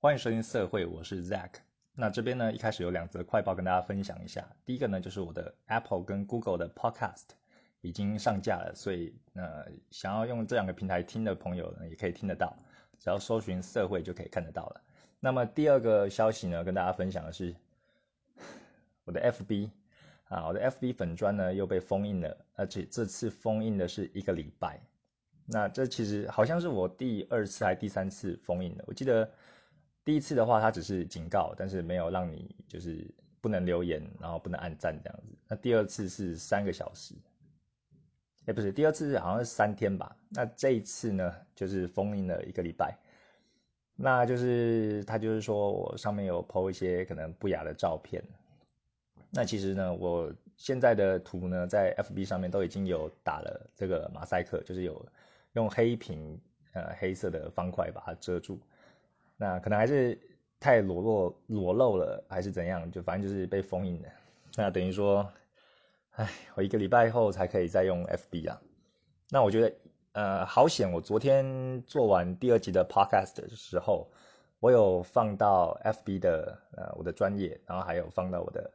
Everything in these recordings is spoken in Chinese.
欢迎收听社会，我是 Zack。那这边呢，一开始有两则快报跟大家分享一下。第一个呢，就是我的 Apple 跟 Google 的 Podcast 已经上架了，所以呃，想要用这两个平台听的朋友呢，也可以听得到，只要搜寻社会就可以看得到了。那么第二个消息呢，跟大家分享的是 我的 FB 啊，我的 FB 粉砖呢又被封印了，而且这次封印的是一个礼拜。那这其实好像是我第二次还第三次封印的。我记得第一次的话，它只是警告，但是没有让你就是不能留言，然后不能按赞这样子。那第二次是三个小时，哎，不是，第二次好像是三天吧。那这一次呢，就是封印了一个礼拜。那就是他就是说我上面有 PO 一些可能不雅的照片。那其实呢，我现在的图呢，在 FB 上面都已经有打了这个马赛克，就是有。用黑屏，呃，黑色的方块把它遮住，那可能还是太裸露裸露了，还是怎样？就反正就是被封印了。那等于说，哎，我一个礼拜后才可以再用 FB 啊。那我觉得，呃，好险！我昨天做完第二集的 Podcast 的时候，我有放到 FB 的呃我的专业，然后还有放到我的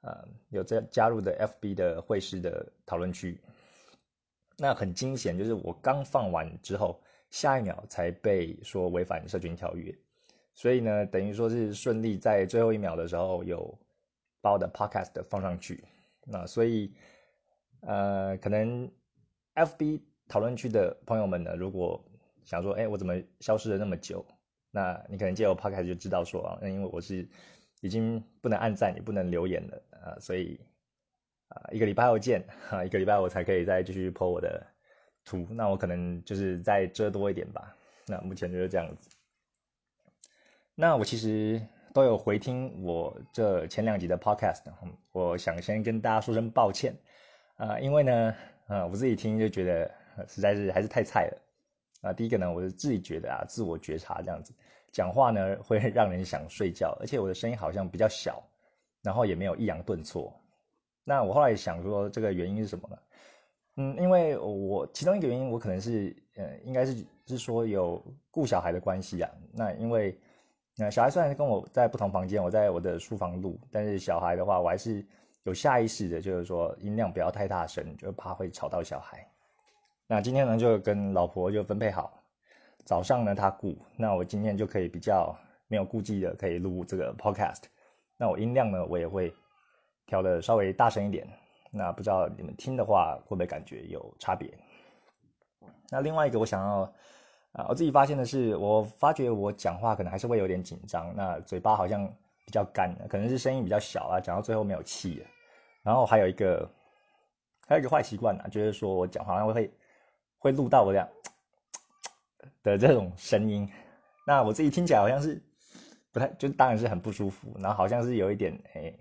呃有在加入的 FB 的会师的讨论区。那很惊险，就是我刚放完之后，下一秒才被说违反社群条约，所以呢，等于说是顺利在最后一秒的时候有把我的 podcast 放上去。那所以，呃，可能 FB 讨论区的朋友们呢，如果想说，哎，我怎么消失了那么久？那你可能借我 podcast 就知道说啊，那因为我是已经不能按赞，也不能留言了啊，所以。啊，一个礼拜后见哈，一个礼拜我才可以再继续 po 我的图，那我可能就是再遮多一点吧。那目前就是这样子。那我其实都有回听我这前两集的 podcast，我想先跟大家说声抱歉啊，因为呢，啊，我自己听就觉得实在是还是太菜了啊。第一个呢，我是自己觉得啊，自我觉察这样子讲话呢会 让人想睡觉，而且我的声音好像比较小，然后也没有抑扬顿挫。那我后来想说，这个原因是什么呢？嗯，因为我其中一个原因，我可能是，呃，应该是是说有顾小孩的关系啊。那因为，那小孩虽然跟我在不同房间，我在我的书房录，但是小孩的话，我还是有下意识的，就是说音量不要太大声，就怕会吵到小孩。那今天呢，就跟老婆就分配好，早上呢她顾，那我今天就可以比较没有顾忌的可以录这个 podcast。那我音量呢，我也会。调的稍微大声一点，那不知道你们听的话会不会感觉有差别？那另外一个我想要啊，我自己发现的是，我发觉我讲话可能还是会有点紧张，那嘴巴好像比较干，可能是声音比较小啊，讲到最后没有气了。然后还有一个还有一个坏习惯呢，就是说我讲话会会录到我这样的这种声音，那我自己听起来好像是不太，就当然是很不舒服，然后好像是有一点哎。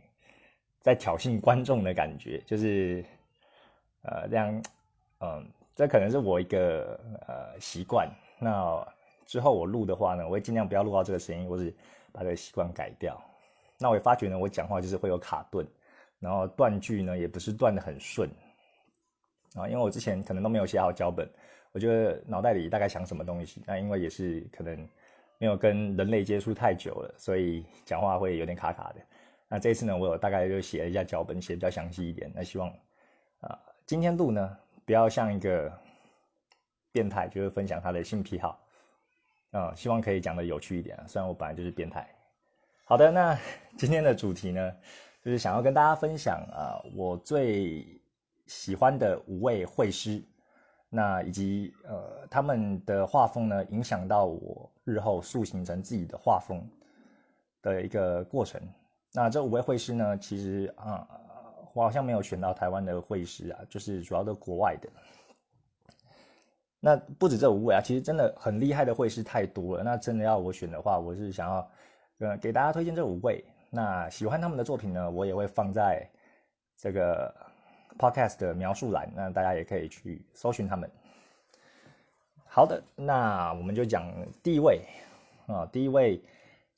在挑衅观众的感觉，就是，呃，这样，嗯，这可能是我一个呃习惯。那之后我录的话呢，我会尽量不要录到这个声音，或是把这个习惯改掉。那我也发觉呢，我讲话就是会有卡顿，然后断句呢也不是断的很顺啊，因为我之前可能都没有写好脚本，我觉得脑袋里大概想什么东西，那因为也是可能没有跟人类接触太久了，所以讲话会有点卡卡的。那这次呢，我有大概就写了一下脚本，写比较详细一点。那希望啊，今天录呢，不要像一个变态，就是分享他的性癖好啊，希望可以讲的有趣一点。虽然我本来就是变态。好的，那今天的主题呢，就是想要跟大家分享啊，我最喜欢的五位绘师，那以及呃他们的画风呢，影响到我日后塑形成自己的画风的一个过程。那这五位会师呢？其实啊，我好像没有选到台湾的会师啊，就是主要都国外的。那不止这五位啊，其实真的很厉害的会师太多了。那真的要我选的话，我是想要呃给大家推荐这五位。那喜欢他们的作品呢，我也会放在这个 podcast 的描述栏，那大家也可以去搜寻他们。好的，那我们就讲第一位啊，第一位。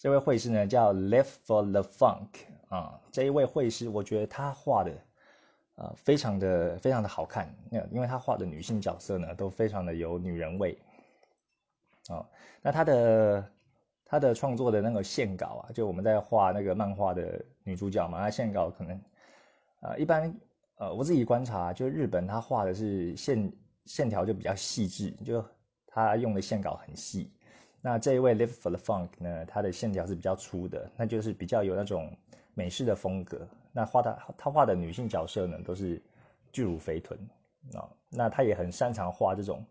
这位绘师呢叫 Live for the Funk 啊，这一位绘师，我觉得他画的呃非常的非常的好看，那因为他画的女性角色呢都非常的有女人味哦。那他的他的创作的那个线稿啊，就我们在画那个漫画的女主角嘛，她线稿可能，呃，一般，呃，我自己观察，就日本他画的是线线条就比较细致，就他用的线稿很细。那这一位 Live for the Funk 呢，他的线条是比较粗的，那就是比较有那种美式的风格。那画的他画的女性角色呢，都是巨乳肥臀啊，那他也很擅长画这种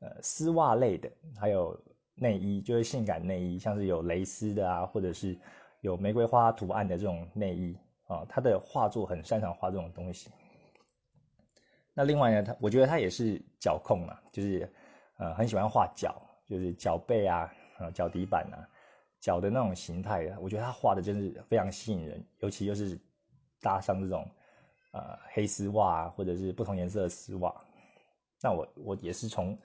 呃丝袜类的，还有。内衣就是性感内衣，像是有蕾丝的啊，或者是有玫瑰花图案的这种内衣啊，他的画作很擅长画这种东西。那另外呢，他我觉得他也是脚控嘛，就是呃很喜欢画脚，就是脚背啊、啊脚底板啊、脚的那种形态啊，我觉得他画的真是非常吸引人，尤其又是搭上这种呃黑丝袜或者是不同颜色的丝袜，那我我也是从。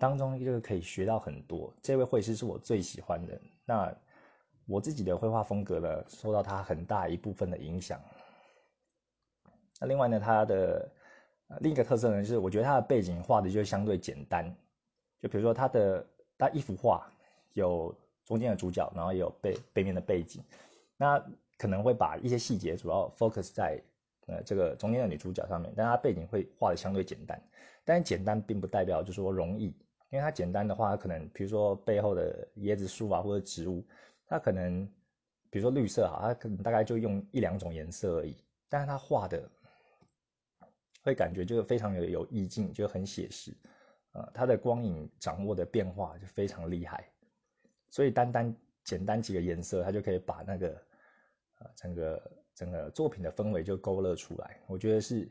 当中就是可以学到很多。这位绘师是我最喜欢的。那我自己的绘画风格呢，受到他很大一部分的影响。那另外呢，他的另一个特色呢，就是我觉得他的背景画的就相对简单。就比如说他的他一幅画有中间的主角，然后也有背背面的背景。那可能会把一些细节主要 focus 在呃这个中间的女主角上面，但他背景会画的相对简单。但是简单并不代表就说容易。因为它简单的话，可能比如说背后的椰子树啊，或者植物，它可能比如说绿色哈，它可能大概就用一两种颜色而已。但是它画的会感觉就是非常有有意境，就很写实。呃，它的光影掌握的变化就非常厉害。所以单单简单几个颜色，它就可以把那个呃整个整个作品的氛围就勾勒出来。我觉得是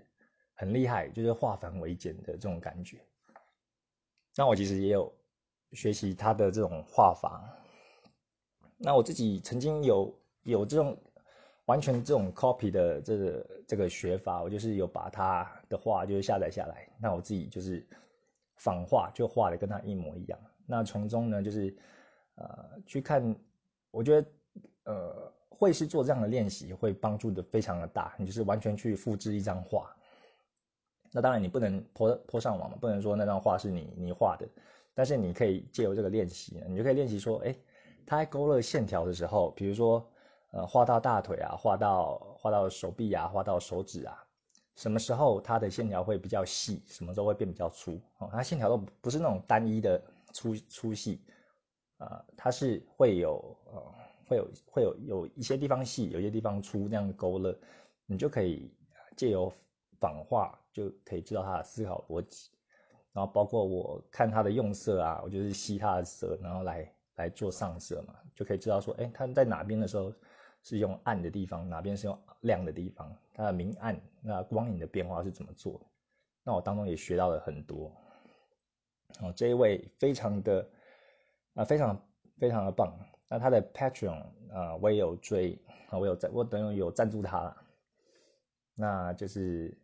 很厉害，就是化繁为简的这种感觉。那我其实也有学习他的这种画法。那我自己曾经有有这种完全这种 copy 的这个这个学法，我就是有把他的画就是下载下来，那我自己就是仿画，就画的跟他一模一样。那从中呢，就是呃去看，我觉得呃会是做这样的练习，会帮助的非常的大。你就是完全去复制一张画。那当然，你不能泼泼上网嘛，不能说那张画是你你画的，但是你可以借由这个练习，你就可以练习说，哎，他在勾勒线条的时候，比如说，呃，画到大腿啊，画到画到手臂啊，画到手指啊，什么时候它的线条会比较细，什么时候会变比较粗？哦，它线条都不是那种单一的粗粗细，啊，它是会有呃，会有会有有一些地方细，有些地方粗，这样的勾勒，你就可以借由。仿画就可以知道他的思考逻辑，然后包括我看他的用色啊，我就是吸他的色，然后来来做上色嘛，就可以知道说，哎，他在哪边的时候是用暗的地方，哪边是用亮的地方，它的明暗那光影的变化是怎么做？那我当中也学到了很多。哦，这一位非常的啊，非常非常的棒。那他的 Patreon 啊，我也有追啊，我有在，我等于有赞助他了。那就是。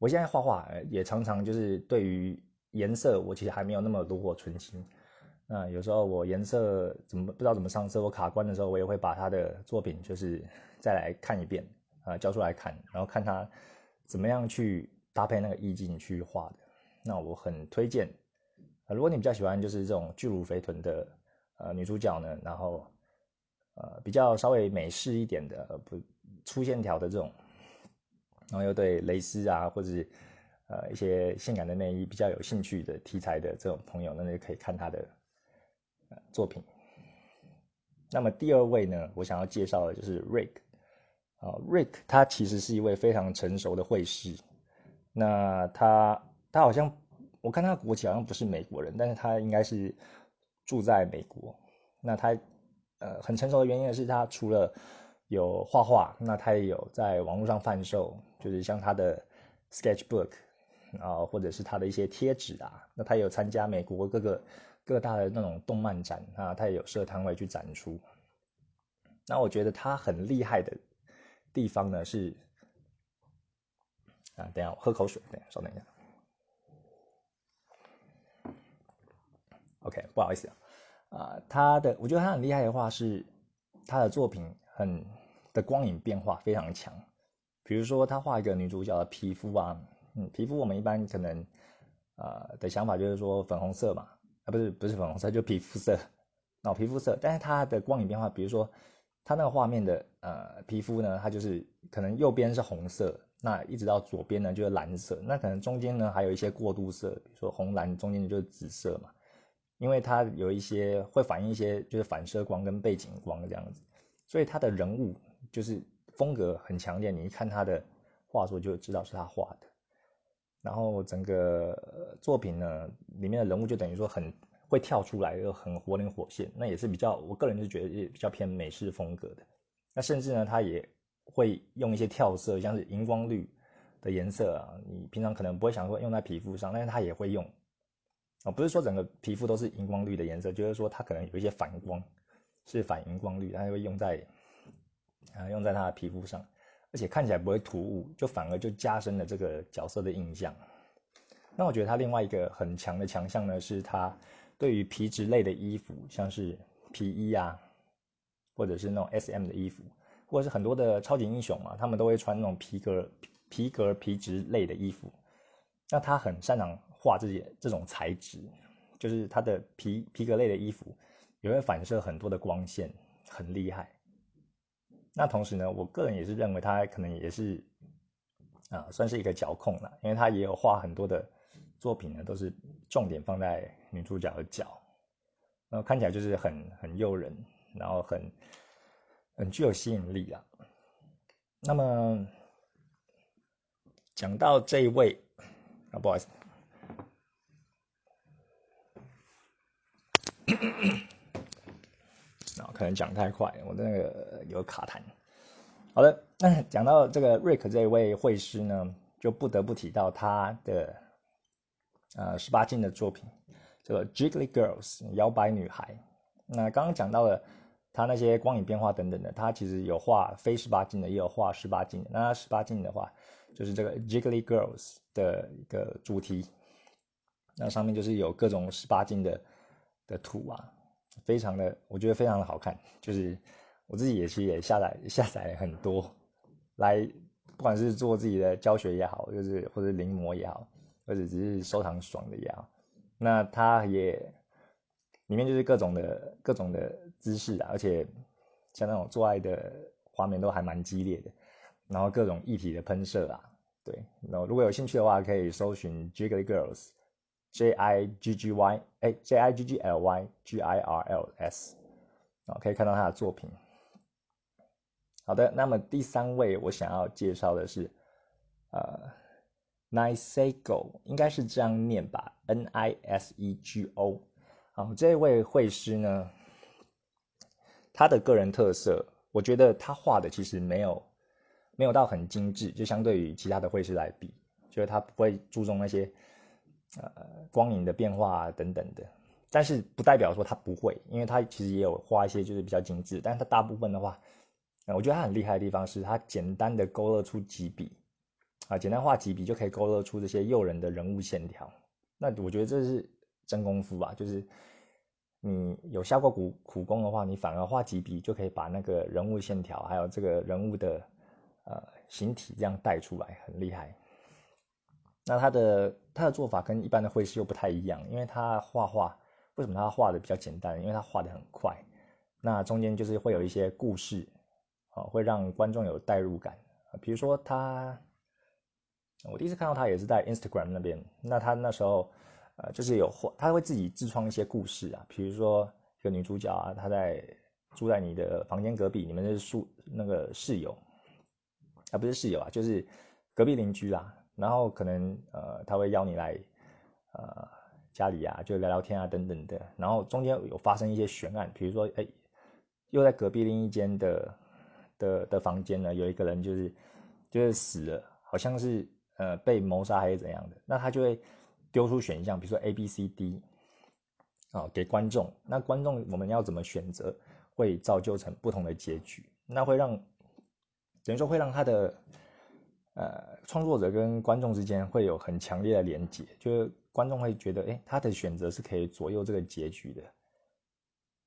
我现在画画也常常就是对于颜色，我其实还没有那么炉火纯青。那有时候我颜色怎么不知道怎么上色，我卡关的时候，我也会把他的作品就是 再来看一遍啊，交出来看，然后看他怎么样去搭配那个意境去画的。那我很推荐啊，如果你比较喜欢就是这种巨乳肥臀的呃女主角呢，然后呃比较稍微美式一点的不粗线条的这种。然后又对蕾丝啊，或者是呃一些性感的内衣比较有兴趣的题材的这种朋友，那就可以看他的作品。那么第二位呢，我想要介绍的就是 Rick 啊，Rick 他其实是一位非常成熟的绘师。那他他好像我看他国籍好像不是美国人，但是他应该是住在美国。那他呃很成熟的原因是他除了有画画，那他也有在网络上贩售。就是像他的 sketchbook 啊，或者是他的一些贴纸啊，那他有参加美国各个各大的那种动漫展啊，他也有设摊位去展出。那我觉得他很厉害的地方呢是啊，等下我喝口水，等下稍等一下。OK，不好意思啊，啊，他的我觉得他很厉害的话是他的作品很的光影变化非常强。比如说，他画一个女主角的皮肤啊，嗯，皮肤我们一般可能，呃的想法就是说粉红色嘛，啊，不是不是粉红色，就皮肤色，然脑皮肤色，但是它的光影变化，比如说它那个画面的呃皮肤呢，它就是可能右边是红色，那一直到左边呢就是蓝色，那可能中间呢还有一些过渡色，比如说红蓝中间的就是紫色嘛，因为它有一些会反映一些就是反射光跟背景光这样子，所以他的人物就是风格很强烈，你一看他的画作就知道是他画的。然后整个作品呢，里面的人物就等于说很会跳出来，又很活灵活现，那也是比较，我个人是觉得也比较偏美式风格的。那甚至呢，他也会用一些跳色，像是荧光绿的颜色啊，你平常可能不会想说用在皮肤上，但是他也会用啊，不是说整个皮肤都是荧光绿的颜色，就是说它可能有一些反光，是反荧光绿，它会用在啊用在他的皮肤上。而且看起来不会突兀，就反而就加深了这个角色的印象。那我觉得他另外一个很强的强项呢，是他对于皮质类的衣服，像是皮衣啊，或者是那种 S M 的衣服，或者是很多的超级英雄嘛，他们都会穿那种皮革、皮革皮质类的衣服。那他很擅长画这些这种材质，就是他的皮皮革类的衣服也会反射很多的光线，很厉害。那同时呢，我个人也是认为他可能也是啊，算是一个脚控了，因为他也有画很多的作品呢，都是重点放在女主角的脚，然后看起来就是很很诱人，然后很很具有吸引力啊。那么讲到这一位啊，不好意思，那可能讲太快，我的那个有卡痰。好的，那讲到这个 Rick 这位会师呢，就不得不提到他的呃十八禁的作品，这个 Jiggly Girls 摇摆女孩。那刚刚讲到了他那些光影变化等等的，他其实有画非十八禁的，也有画十八禁的。那十八禁的话，就是这个 Jiggly Girls 的一个主题，那上面就是有各种十八禁的的图啊，非常的，我觉得非常的好看，就是。我自己也其实也下载下载很多，来不管是做自己的教学也好，就是或者临摹也好，或者只是收藏爽的也好，那它也里面就是各种的各种的姿势啊，而且像那种做爱的画面都还蛮激烈的，然后各种液体的喷射啊，对，然后如果有兴趣的话，可以搜寻 Jiggly Girls J I G G Y，哎，J I G G L Y G I R L S，啊，可以看到他的作品。好的，那么第三位我想要介绍的是，呃，Nisego，应该是这样念吧，N I S E G O。好，这位绘师呢，他的个人特色，我觉得他画的其实没有没有到很精致，就相对于其他的绘师来比，就是他不会注重那些呃光影的变化等等的。但是不代表说他不会，因为他其实也有画一些就是比较精致，但是他大部分的话。我觉得他很厉害的地方是他简单的勾勒出几笔，啊，简单画几笔就可以勾勒出这些诱人的人物线条。那我觉得这是真功夫吧，就是你有下过苦苦功的话，你反而画几笔就可以把那个人物线条，还有这个人物的呃形体这样带出来，很厉害。那他的他的做法跟一般的绘师又不太一样，因为他画画为什么他画的比较简单？因为他画的很快，那中间就是会有一些故事。啊会让观众有代入感，比如说他，我第一次看到他也是在 Instagram 那边，那他那时候，呃，就是有画，他会自己自创一些故事啊，比如说一个女主角啊，她在住在你的房间隔壁，你们是宿那个室友，啊不是室友啊，就是隔壁邻居啦，然后可能呃他会邀你来呃家里啊，就聊聊天啊等等的，然后中间有发生一些悬案，比如说哎又在隔壁另一间的。的的房间呢，有一个人就是就是死了，好像是呃被谋杀还是怎样的，那他就会丢出选项，比如说 A、B、C、D，啊，给观众，那观众我们要怎么选择，会造就成不同的结局，那会让等于说会让他的呃创作者跟观众之间会有很强烈的连接，就是观众会觉得，哎，他的选择是可以左右这个结局的。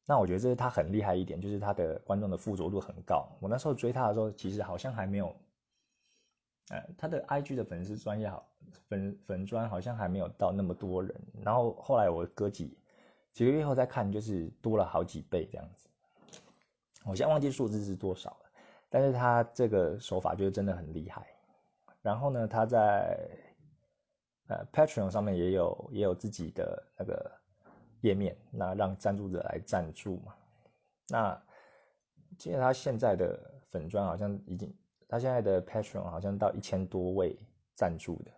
那我觉得这是他很厉害一点，就是他的观众的附着度很高。我那时候追他的时候，其实好像还没有，呃，他的 IG 的粉丝专业好粉粉专好像还没有到那么多人。然后后来我哥几几个月后再看，就是多了好几倍这样子。我现在忘记数字是多少了，但是他这个手法就是真的很厉害。然后呢，他在呃 Patreon 上面也有也有自己的那个页面，那让赞助者来赞助嘛。那记得他现在的粉砖好像已经，他现在的 Patreon 好像到一千多位赞助的。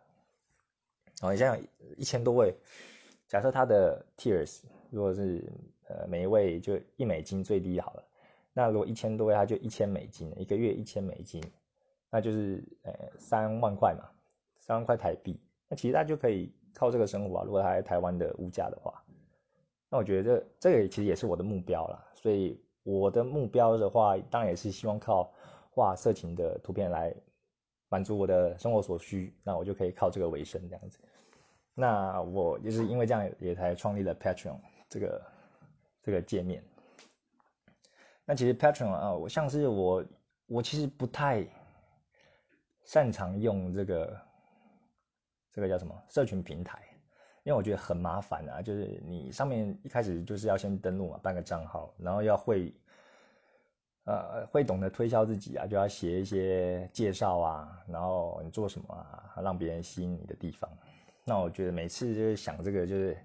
哦，你想想一千多位，假设他的 Tiers 如果是呃每一位就一美金最低好了，那如果一千多位，他就一千美金，一个月一千美金，那就是呃三万块嘛，三万块台币。那其实他就可以靠这个生活啊。如果他在台湾的物价的话，那我觉得这这个其实也是我的目标啦。所以我的目标的话，当然也是希望靠画色情的图片来满足我的生活所需。那我就可以靠这个为生这样子。那我就是因为这样也才创立了 Patreon 这个这个界面。那其实 Patreon 啊，我像是我我其实不太擅长用这个这个叫什么社群平台，因为我觉得很麻烦啊。就是你上面一开始就是要先登录嘛，办个账号，然后要会呃会懂得推销自己啊，就要写一些介绍啊，然后你做什么啊，让别人吸引你的地方。那我觉得每次就是想这个，就是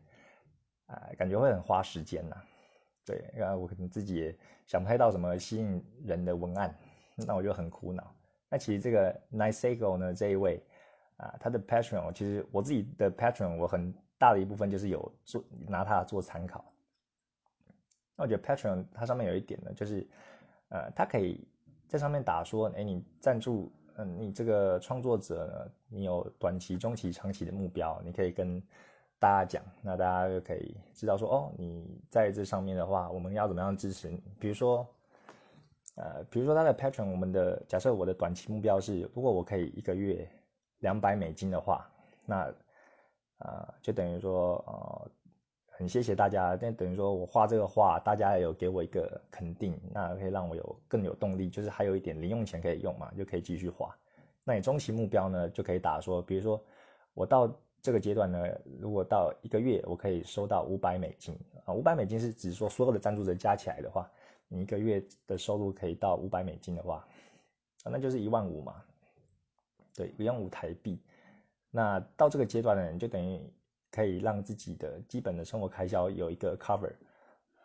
啊，感觉会很花时间呐。对，然后我可能自己也想不太到什么吸引人的文案，那我就很苦恼。那其实这个 Nice Eagle 呢，这一位啊，他的 Patron，其实我自己的 Patron，我很大的一部分就是有做拿它做参考。那我觉得 Patron 它上面有一点呢，就是呃，它可以在上面打说，哎，你赞助。嗯，你这个创作者呢，你有短期、中期、长期的目标，你可以跟大家讲，那大家就可以知道说，哦，你在这上面的话，我们要怎么样支持你？比如说，呃，比如说他的 Patron，我们的假设我的短期目标是，如果我可以一个月两百美金的话，那啊，就等于说，呃。很谢谢大家，但等于说我画这个画，大家有给我一个肯定，那可以让我有更有动力，就是还有一点零用钱可以用嘛，就可以继续画。那你中期目标呢，就可以打说，比如说我到这个阶段呢，如果到一个月我可以收到五百美金啊，五百美金是指说所有的赞助者加起来的话，你一个月的收入可以到五百美金的话，那就是一万五嘛，对，一万五台币。那到这个阶段呢，你就等于。可以让自己的基本的生活开销有一个 cover，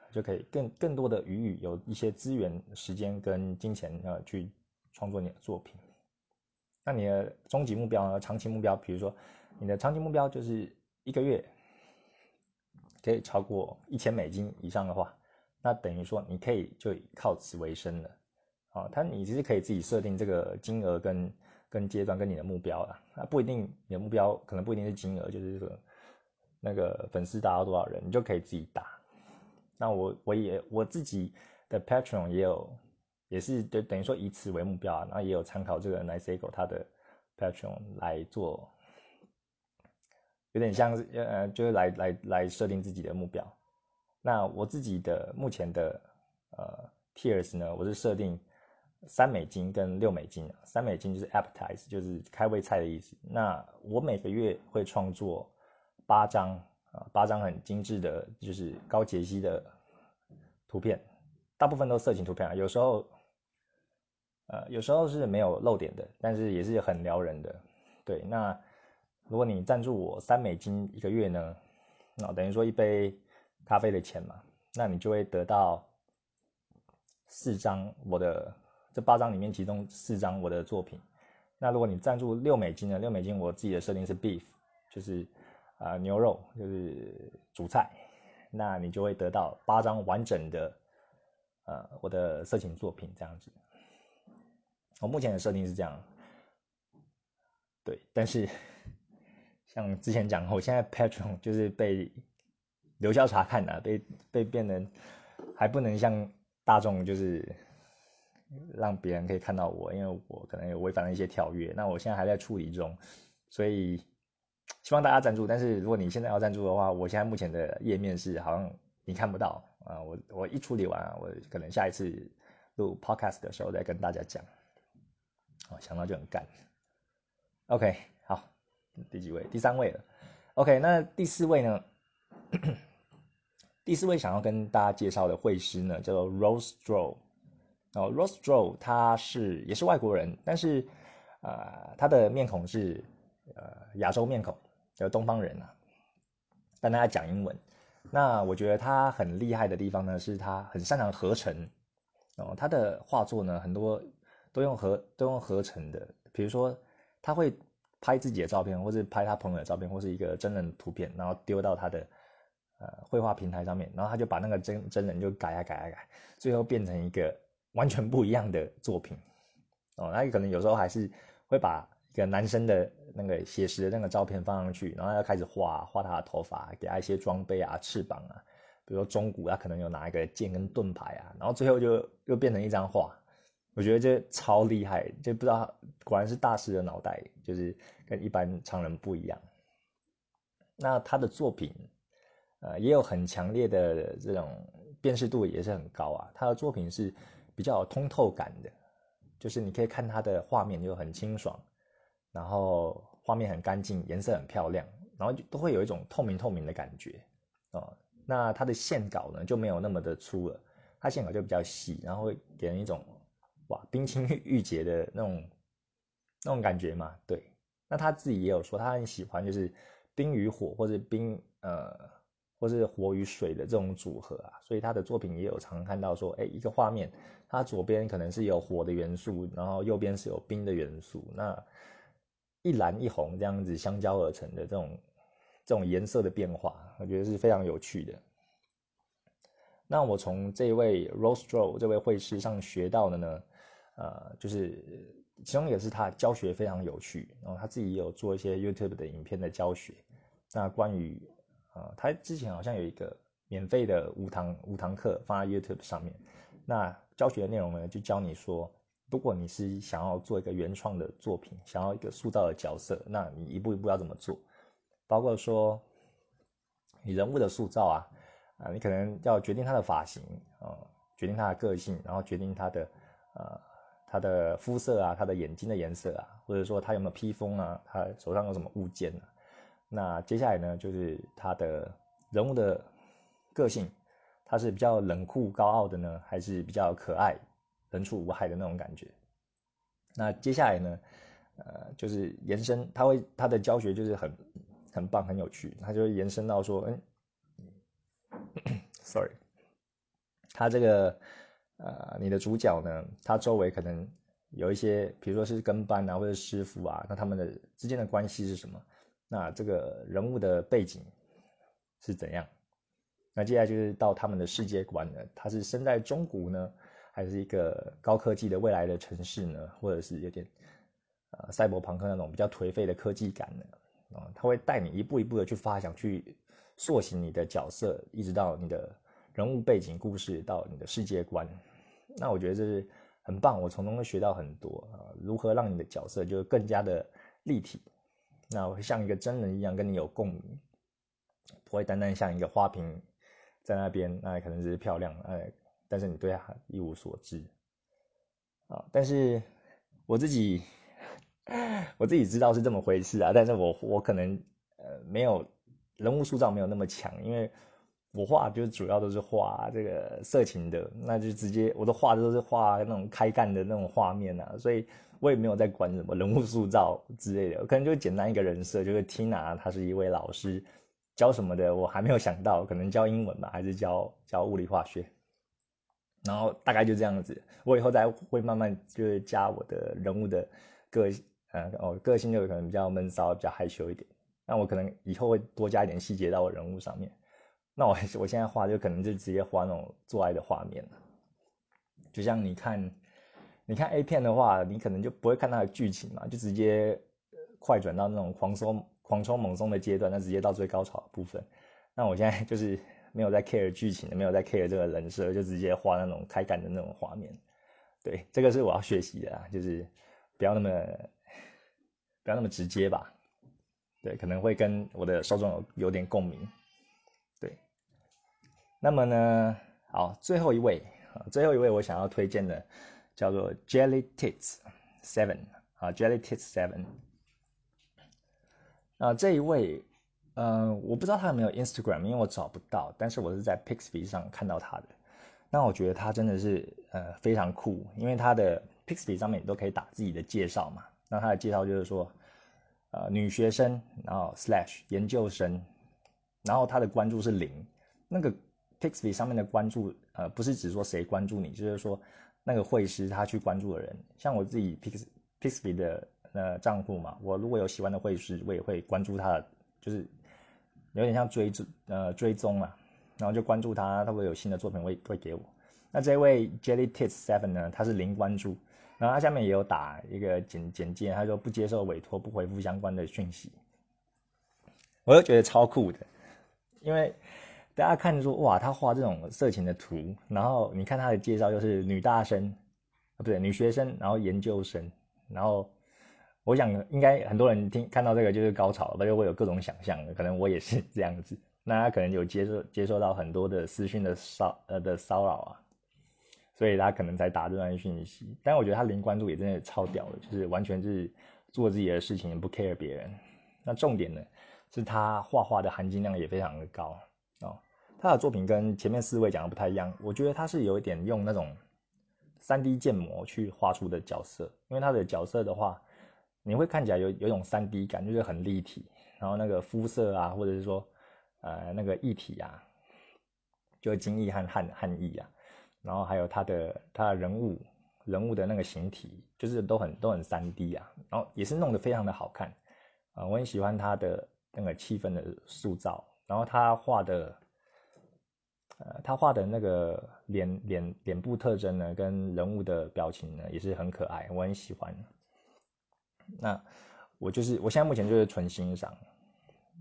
就可以更更多的余裕，有一些资源、时间跟金钱呃去创作你的作品。那你的终极目标呢？长期目标，比如说你的长期目标就是一个月可以超过一千美金以上的话，那等于说你可以就靠此为生了。啊，他你其实可以自己设定这个金额跟跟阶段跟你的目标了。那不一定你的目标可能不一定是金额，就是说。那个粉丝达到多少人，你就可以自己打。那我我也我自己的 Patron 也有，也是就等于说以此为目标啊，然后也有参考这个 Nice Eagle 他的 Patron 来做，有点像是呃，就是来来来设定自己的目标。那我自己的目前的呃 Tiers 呢，我是设定三美金跟六美金，三美金就是 Appetize，就是开胃菜的意思。那我每个月会创作。八张啊，八张很精致的，就是高解析的图片，大部分都色情图片啊。有时候，呃，有时候是没有漏点的，但是也是很撩人的。对，那如果你赞助我三美金一个月呢，那等于说一杯咖啡的钱嘛，那你就会得到四张我的这八张里面其中四张我的作品。那如果你赞助六美金呢，六美金我自己的设定是 beef，就是。啊，牛肉就是主菜，那你就会得到八张完整的，呃，我的色情作品这样子。我目前的设定是这样，对，但是像之前讲，我现在 Patron 就是被留校查看的，被被变成还不能像大众就是让别人可以看到我，因为我可能有违反了一些条约，那我现在还在处理中，所以。希望大家赞助，但是如果你现在要赞助的话，我现在目前的页面是好像你看不到啊。我我一处理完，我可能下一次录 podcast 的时候再跟大家讲。哦，想到就很干。OK，好，第几位？第三位了。OK，那第四位呢？第四位想要跟大家介绍的绘师呢，叫做 Rose Draw。哦，Rose Draw 他是也是外国人，但是呃，他的面孔是呃亚洲面孔，叫东方人啊。但他讲英文。那我觉得他很厉害的地方呢，是他很擅长合成。哦，他的画作呢，很多都用合都用合成的，比如说他会拍自己的照片，或是拍他朋友的照片，或是一个真人图片，然后丢到他的呃绘画平台上面，然后他就把那个真真人就改啊改啊改，最后变成一个完全不一样的作品。哦，那可能有时候还是会把一个男生的那个写实的那个照片放上去，然后要开始画画他的头发，给他一些装备啊、翅膀啊。比如说中古，他可能有拿一个剑跟盾牌啊，然后最后就又变成一张画，我觉得这超厉害，就不知道果然是大师的脑袋，就是跟一般常人不一样。那他的作品，呃，也有很强烈的这种辨识度，也是很高啊。他的作品是比较有通透感的，就是你可以看他的画面就很清爽，然后画面很干净，颜色很漂亮，然后就都会有一种透明透明的感觉哦。那它的线稿呢就没有那么的粗了，它线稿就比较细，然后会给人一种哇冰清玉洁的那种那种感觉嘛。对，那他自己也有说他很喜欢就是冰与火或者冰呃或是火与水的这种组合啊，所以他的作品也有常看到说，哎，一个画面它左边可能是有火的元素，然后右边是有冰的元素，那一蓝一红这样子相交而成的这种。这种颜色的变化，我觉得是非常有趣的。那我从这位 Rose Draw 这位绘师上学到的呢，呃，就是其中也是他教学非常有趣，然后他自己也有做一些 YouTube 的影片的教学。那关于呃，他之前好像有一个免费的五堂五堂课放在 YouTube 上面，那教学的内容呢，就教你说，如果你是想要做一个原创的作品，想要一个塑造的角色，那你一步一步要怎么做？包括说，你人物的塑造啊，啊，你可能要决定他的发型啊，决定他的个性，然后决定他的呃他的肤色啊，他的眼睛的颜色啊，或者说他有没有披风啊，他手上有什么物件啊。那接下来呢，就是他的人物的个性，他是比较冷酷高傲的呢，还是比较可爱人畜无害的那种感觉？那接下来呢，呃，就是延伸，他会他的教学就是很。很棒，很有趣。他就会延伸到说，嗯，sorry，他这个呃，你的主角呢，他周围可能有一些，比如说是跟班啊，或者师傅啊，那他们的之间的关系是什么？那这个人物的背景是怎样？那接下来就是到他们的世界观了。他是生在中古呢，还是一个高科技的未来的城市呢？或者是有点呃赛博朋克那种比较颓废的科技感呢？啊，他会带你一步一步的去发想，去塑形你的角色，一直到你的人物背景故事，到你的世界观。那我觉得这是很棒，我从中会学到很多啊，如何让你的角色就更加的立体，那会像一个真人一样跟你有共鸣，不会单单像一个花瓶在那边，那可能只是漂亮，哎，但是你对他一无所知啊。但是我自己。我自己知道是这么回事啊，但是我我可能呃没有人物塑造没有那么强，因为我画就主要都是画这个色情的，那就直接我的画都是画那种开干的那种画面啊，所以我也没有在管什么人物塑造之类的，可能就简单一个人设，就是 Tina 她是一位老师，教什么的我还没有想到，可能教英文吧，还是教教物理化学，然后大概就这样子，我以后再会慢慢就是加我的人物的个性。嗯，哦，个性就可能比较闷骚，比较害羞一点。那我可能以后会多加一点细节到我人物上面。那我我现在画就可能就直接画那种做爱的画面了就像你看，你看 A 片的话，你可能就不会看它的剧情嘛，就直接快转到那种狂松、狂冲猛松的阶段，那直接到最高潮的部分。那我现在就是 没有在 care 剧情，没有在 care 这个人设，就直接画那种开感的那种画面。对，这个是我要学习的，就是不要那么。不要那么直接吧，对，可能会跟我的受众有有点共鸣，那么呢，好，最后一位啊，最后一位我想要推荐的叫做 Jelly Tits Seven 啊，Jelly Tits Seven。啊，这一位嗯，我不知道他有没有 Instagram，因为我找不到，但是我是在 Pixby 上看到他的。那我觉得他真的是呃非常酷，因为他的 Pixby 上面你都可以打自己的介绍嘛。那他的介绍就是说，呃，女学生，然后 slash 研究生，然后他的关注是零。那个 Pixby 上面的关注，呃，不是只说谁关注你，就是说那个会师他去关注的人。像我自己 Pix Pixby 的呃账户嘛，我如果有喜欢的会师，我也会关注他，就是有点像追踪呃追踪嘛。然后就关注他，他会有新的作品会会给我。那这位 Jelly Tits Seven 呢，他是零关注，然后他下面也有打一个简简介，他说不接受委托，不回复相关的讯息。我又觉得超酷的，因为大家看说哇，他画这种色情的图，然后你看他的介绍就是女大生，不对，女学生，然后研究生，然后我想应该很多人听看到这个就是高潮，而且我有各种想象，可能我也是这样子。那他可能有接受接受到很多的私讯的骚呃的骚扰啊，所以他可能才打这段讯息。但我觉得他零关注也真的超屌的，就是完全是做自己的事情，不 care 别人。那重点呢，是他画画的含金量也非常的高哦。他的作品跟前面四位讲的不太一样，我觉得他是有一点用那种三 D 建模去画出的角色，因为他的角色的话，你会看起来有有种三 D 感，就是很立体，然后那个肤色啊，或者是说。呃，那个异体啊，就金翼和汉汉翼啊，然后还有他的他的人物人物的那个形体，就是都很都很三 D 啊，然后也是弄得非常的好看啊，我很喜欢他的那个气氛的塑造，然后他画的，呃，他画的那个脸脸脸部特征呢，跟人物的表情呢，也是很可爱，我很喜欢。那我就是我现在目前就是纯欣赏。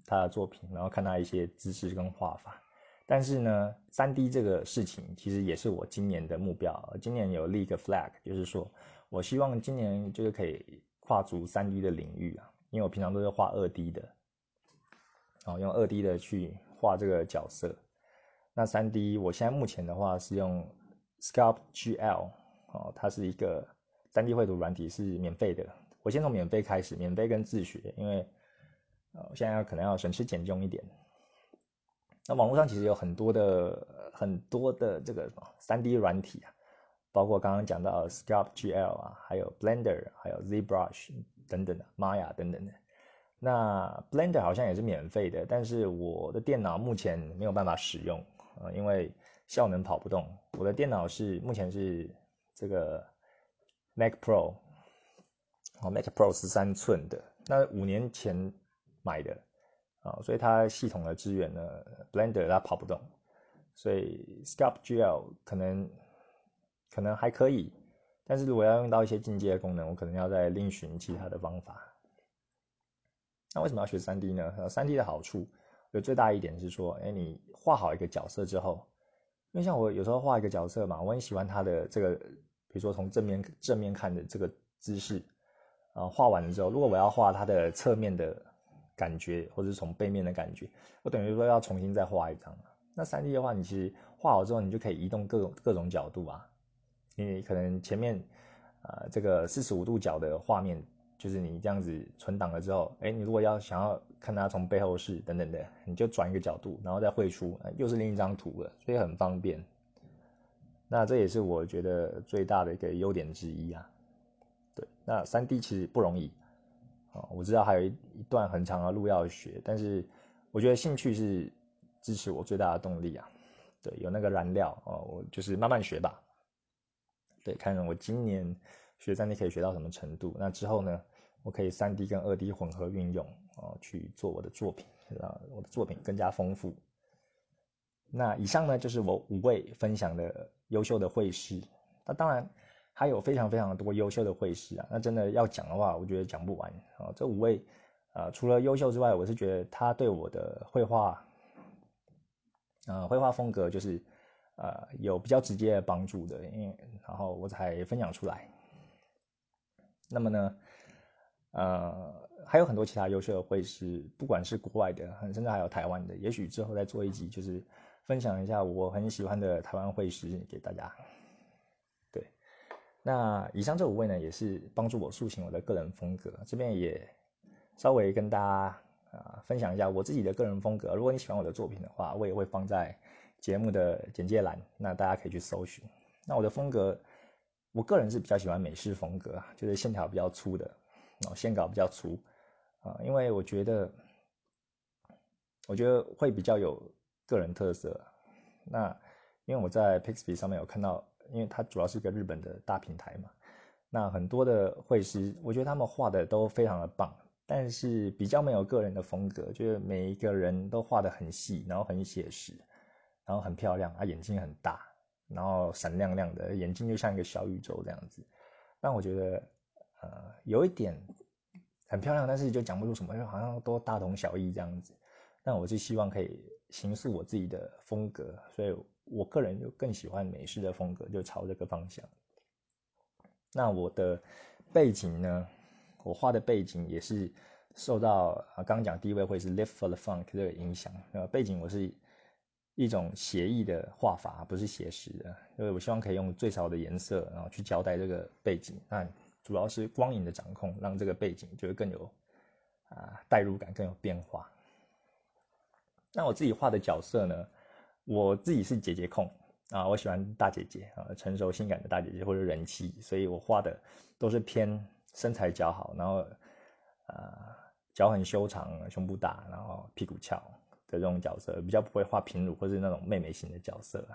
他的作品，然后看他一些姿势跟画法，但是呢，三 D 这个事情其实也是我今年的目标。今年有立一个 flag，就是说我希望今年就是可以跨足三 D 的领域啊，因为我平常都是画二 D 的，然后用二 D 的去画这个角色。那三 D 我现在目前的话是用 Sculpt GL，哦，它是一个三 D 绘图软体，是免费的。我先从免费开始，免费跟自学，因为。呃，现在可能要省吃俭用一点。那网络上其实有很多的很多的这个三 D 软体啊，包括刚刚讲到 Sculpt GL 啊，还有 Blender，还有 ZBrush 等等的，Maya 等等的。那 Blender 好像也是免费的，但是我的电脑目前没有办法使用啊，因为效能跑不动。我的电脑是目前是这个 Mac Pro，哦，Mac Pro 十三寸的。那五年前。买的啊，所以它系统的资源呢，Blender 它跑不动，所以 Sculpt GL 可能可能还可以，但是如果要用到一些进阶的功能，我可能要再另寻其他的方法。那为什么要学 3D 呢？3D 的好处有最大一点是说，哎，你画好一个角色之后，因为像我有时候画一个角色嘛，我很喜欢他的这个，比如说从正面正面看的这个姿势，啊，画完了之后，如果我要画他的侧面的。感觉，或者是从背面的感觉，我等于说要重新再画一张。那三 D 的话，你其实画好之后，你就可以移动各种各种角度啊。你可能前面，呃，这个四十五度角的画面，就是你这样子存档了之后，哎，你如果要想要看它从背后视等等的，你就转一个角度，然后再绘出，又是另一张图了，所以很方便。那这也是我觉得最大的一个优点之一啊。对，那三 D 其实不容易。啊，我知道还有一一段很长的路要学，但是我觉得兴趣是支持我最大的动力啊。对，有那个燃料啊，我就是慢慢学吧。对，看我今年学三 D 可以学到什么程度，那之后呢，我可以三 D 跟二 D 混合运用啊，去做我的作品，让我的作品更加丰富。那以上呢，就是我五位分享的优秀的绘师。那当然。还有非常非常多优秀的绘师啊，那真的要讲的话，我觉得讲不完啊。这五位，呃，除了优秀之外，我是觉得他对我的绘画，呃，绘画风格就是，呃，有比较直接的帮助的，因为然后我才分享出来。那么呢，呃，还有很多其他优秀的会师，不管是国外的，甚至还有台湾的，也许之后再做一集，就是分享一下我很喜欢的台湾会师给大家。对那以上这五位呢，也是帮助我塑形我的个人风格。这边也稍微跟大家啊，分享一下我自己的个人风格。如果你喜欢我的作品的话，我也会放在节目的简介栏，那大家可以去搜寻。那我的风格，我个人是比较喜欢美式风格，就是线条比较粗的，哦，线稿比较粗啊，因为我觉得，我觉得会比较有个人特色。那因为我在 Pixby 上面有看到，因为它主要是一个日本的大平台嘛，那很多的绘师，我觉得他们画的都非常的棒。但是比较没有个人的风格，就是每一个人都画的很细，然后很写实，然后很漂亮啊，眼睛很大，然后闪亮亮的眼睛就像一个小宇宙这样子。但我觉得，呃，有一点很漂亮，但是就讲不出什么，就好像都大同小异这样子。但我就希望可以形塑我自己的风格，所以我个人就更喜欢美式的风格，就朝这个方向。那我的背景呢？我画的背景也是受到啊，刚刚讲第一位会是 Live for the Funk 这个影响。呃，背景我是一种写意的画法，不是写实的，因为我希望可以用最少的颜色，然后去交代这个背景。那主要是光影的掌控，让这个背景就会更有啊代入感，更有变化。那我自己画的角色呢，我自己是姐姐控啊，我喜欢大姐姐啊，成熟性感的大姐姐或者人气，所以我画的都是偏。身材较好，然后，啊，脚很修长，胸部大，然后屁股翘的这种角色，比较不会画平乳或是那种妹妹型的角色。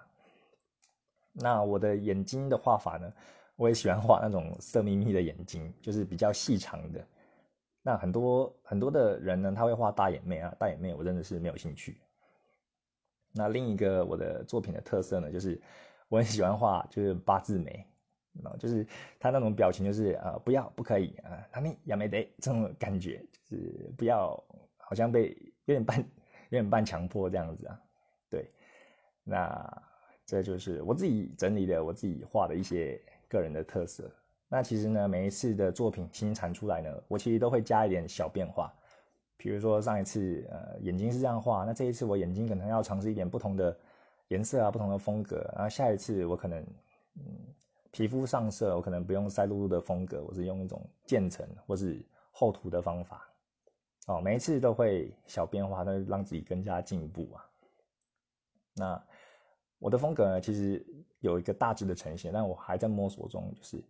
那我的眼睛的画法呢，我也喜欢画那种色眯眯的眼睛，就是比较细长的。那很多很多的人呢，他会画大眼妹啊，大眼妹我真的是没有兴趣。那另一个我的作品的特色呢，就是我很喜欢画就是八字眉。就是他那种表情，就是呃，不要，不可以啊，他们也没得这种感觉，就是不要，好像被有点半有点半强迫这样子啊。对，那这就是我自己整理的，我自己画的一些个人的特色。那其实呢，每一次的作品新产出来呢，我其实都会加一点小变化。比如说上一次呃眼睛是这样画，那这一次我眼睛可能要尝试一点不同的颜色啊，不同的风格。然后下一次我可能嗯。皮肤上色，我可能不用塞露露的风格，我是用一种渐层或是厚涂的方法。哦，每一次都会小变化，那让自己更加进步啊。那我的风格呢，其实有一个大致的呈现，但我还在摸索中，就是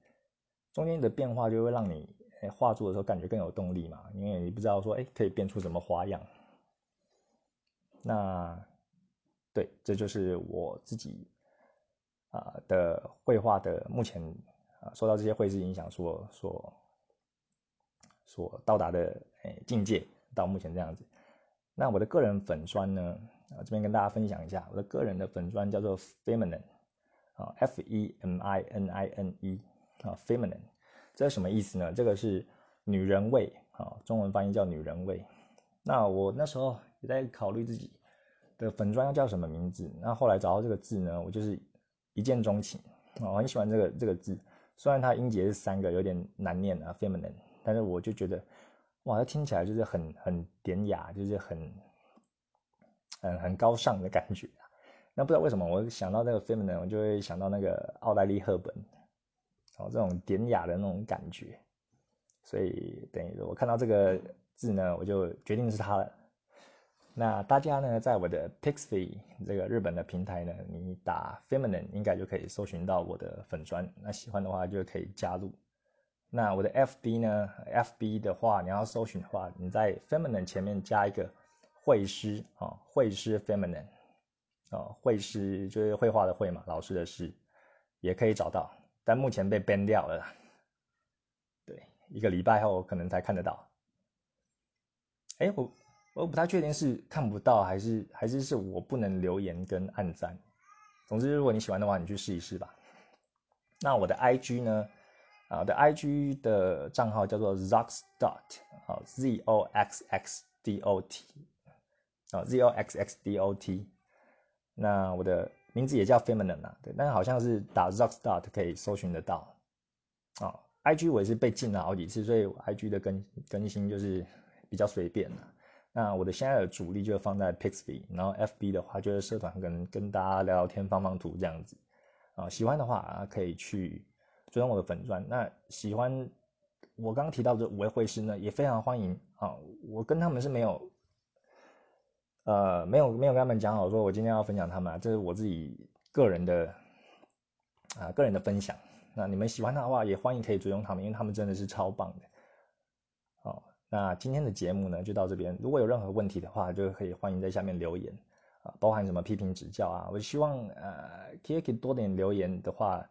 中间的变化就会让你画作的时候感觉更有动力嘛，因为你不知道说，哎，可以变出什么花样。那对，这就是我自己。啊的绘画的目前啊受到这些绘师影响所所所到达的境界到目前这样子，那我的个人粉砖呢啊这边跟大家分享一下，我的个人的粉砖叫做 feminine 啊 f e m i n i n e 啊 feminine 这是什么意思呢？这个是女人味啊中文翻译叫女人味。那我那时候也在考虑自己的粉砖要叫什么名字，那后来找到这个字呢，我就是。一见钟情啊，我很喜欢这个这个字，虽然它音节是三个，有点难念啊，feminine，但是我就觉得，哇，它听起来就是很很典雅，就是很，嗯，很高尚的感觉。那不知道为什么，我想到那个 feminine，我就会想到那个奥黛丽·赫本，哦，这种典雅的那种感觉。所以等于我看到这个字呢，我就决定是它了。那大家呢，在我的 Pixie 这个日本的平台呢，你打 Feminine 应该就可以搜寻到我的粉砖。那喜欢的话就可以加入。那我的 FB 呢，FB 的话你要搜寻的话，你在 Feminine 前面加一个绘师啊，绘师 Feminine 啊，绘师就是绘画的绘嘛，老师的师，也可以找到。但目前被 ban 掉了。对，一个礼拜后可能才看得到。哎，我。我不太确定是看不到还是还是是我不能留言跟按赞。总之，如果你喜欢的话，你去试一试吧。那我的 IG 呢？啊，我的 IG 的账号叫做 zoxdot，好，z o x x d o t，啊，z o x x d o t。那我的名字也叫 feminine 啊，对，但是好像是打 zoxdot 可以搜寻得到。啊，IG 我也是被禁了好几次，所以 IG 的更更新就是比较随便的。那我的现在的主力就放在 Pixby，然后 FB 的话就是社团跟跟大家聊聊天、放放图这样子，啊，喜欢的话啊可以去追踪我的粉钻。那喜欢我刚刚提到的五位会师呢，也非常欢迎啊，我跟他们是没有呃，没有没有跟他们讲好，说我今天要分享他们，这是我自己个人的啊个人的分享。那你们喜欢他的话，也欢迎可以追踪他们，因为他们真的是超棒的。好，那今天的节目呢就到这边，如果有任何问题的话，就可以欢迎在下面留言啊，包含什么批评指教啊，我希望呃可以多点留言的话，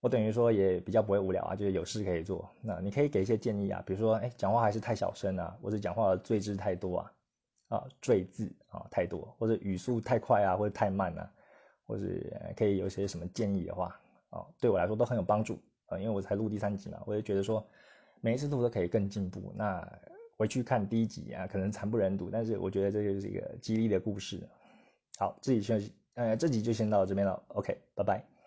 我等于说也比较不会无聊啊，就是有事可以做。那你可以给一些建议啊，比如说哎讲话还是太小声啊，或者讲话赘字太多啊。啊，赘字啊太多，或者语速太快啊，或者太慢啊，或者可以有些什么建议的话，啊，对我来说都很有帮助啊，因为我才录第三集嘛，我就觉得说每一次录都可以更进步。那回去看第一集啊，可能惨不忍睹，但是我觉得这就是一个激励的故事。好，这集先，呃，这集就先到这边了，OK，拜拜。